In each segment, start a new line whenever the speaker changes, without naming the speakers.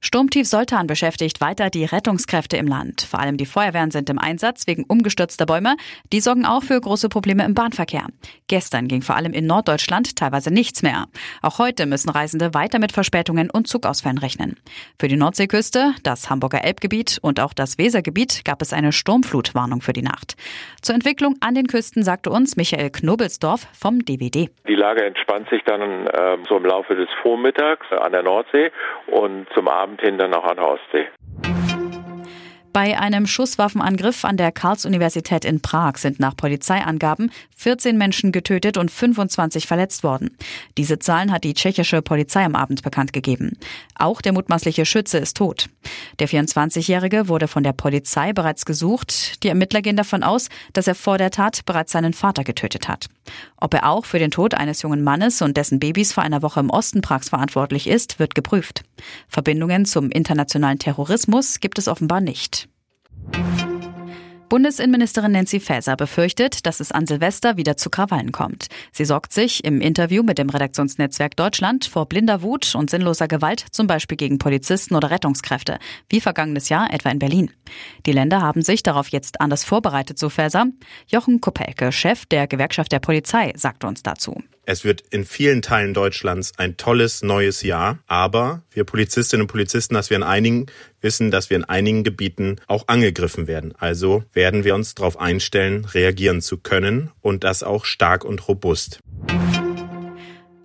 Sturmtief Soltan beschäftigt weiter die Rettungskräfte im Land. Vor allem die Feuerwehren sind im Einsatz wegen umgestürzter Bäume. Die sorgen auch für große Probleme im Bahnverkehr. Gestern ging vor allem in Norddeutschland teilweise nichts mehr. Auch heute müssen Reisende weiter mit Verspätungen und Zugausfällen rechnen. Für die Nordseeküste, das Hamburger Elbgebiet und auch das Wesergebiet gab es eine Sturmflutwarnung für die Nacht. Zur Entwicklung an den Küsten sagte uns Michael Knobelsdorf vom DWD.
Die Lage entspannt sich dann äh, so im Laufe des Vormittags an der Nordsee und zum Abend Abend hin dann auch an der Ostsee.
Bei einem Schusswaffenangriff an der Karls-Universität in Prag sind nach Polizeiangaben 14 Menschen getötet und 25 verletzt worden. Diese Zahlen hat die tschechische Polizei am Abend bekannt gegeben. Auch der mutmaßliche Schütze ist tot. Der 24-Jährige wurde von der Polizei bereits gesucht. Die Ermittler gehen davon aus, dass er vor der Tat bereits seinen Vater getötet hat. Ob er auch für den Tod eines jungen Mannes und dessen Babys vor einer Woche im Osten Prags verantwortlich ist, wird geprüft. Verbindungen zum internationalen Terrorismus gibt es offenbar nicht. Bundesinnenministerin Nancy Faeser befürchtet, dass es an Silvester wieder zu Krawallen kommt. Sie sorgt sich im Interview mit dem Redaktionsnetzwerk Deutschland vor blinder Wut und sinnloser Gewalt, zum Beispiel gegen Polizisten oder Rettungskräfte, wie vergangenes Jahr etwa in Berlin. Die Länder haben sich darauf jetzt anders vorbereitet, so Faeser. Jochen Kopelke, Chef der Gewerkschaft der Polizei, sagte uns dazu.
Es wird in vielen Teilen Deutschlands ein tolles neues Jahr, aber wir Polizistinnen und Polizisten, dass wir in einigen wissen, dass wir in einigen Gebieten auch angegriffen werden. Also werden wir uns darauf einstellen, reagieren zu können und das auch stark und robust.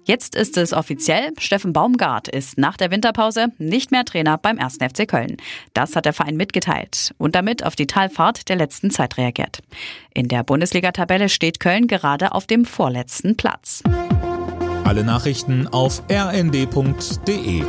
Jetzt ist es offiziell, Steffen Baumgart ist nach der Winterpause nicht mehr Trainer beim 1. FC Köln. Das hat der Verein mitgeteilt und damit auf die Talfahrt der letzten Zeit reagiert. In der Bundesliga-Tabelle steht Köln gerade auf dem vorletzten Platz.
Alle Nachrichten auf rnd.de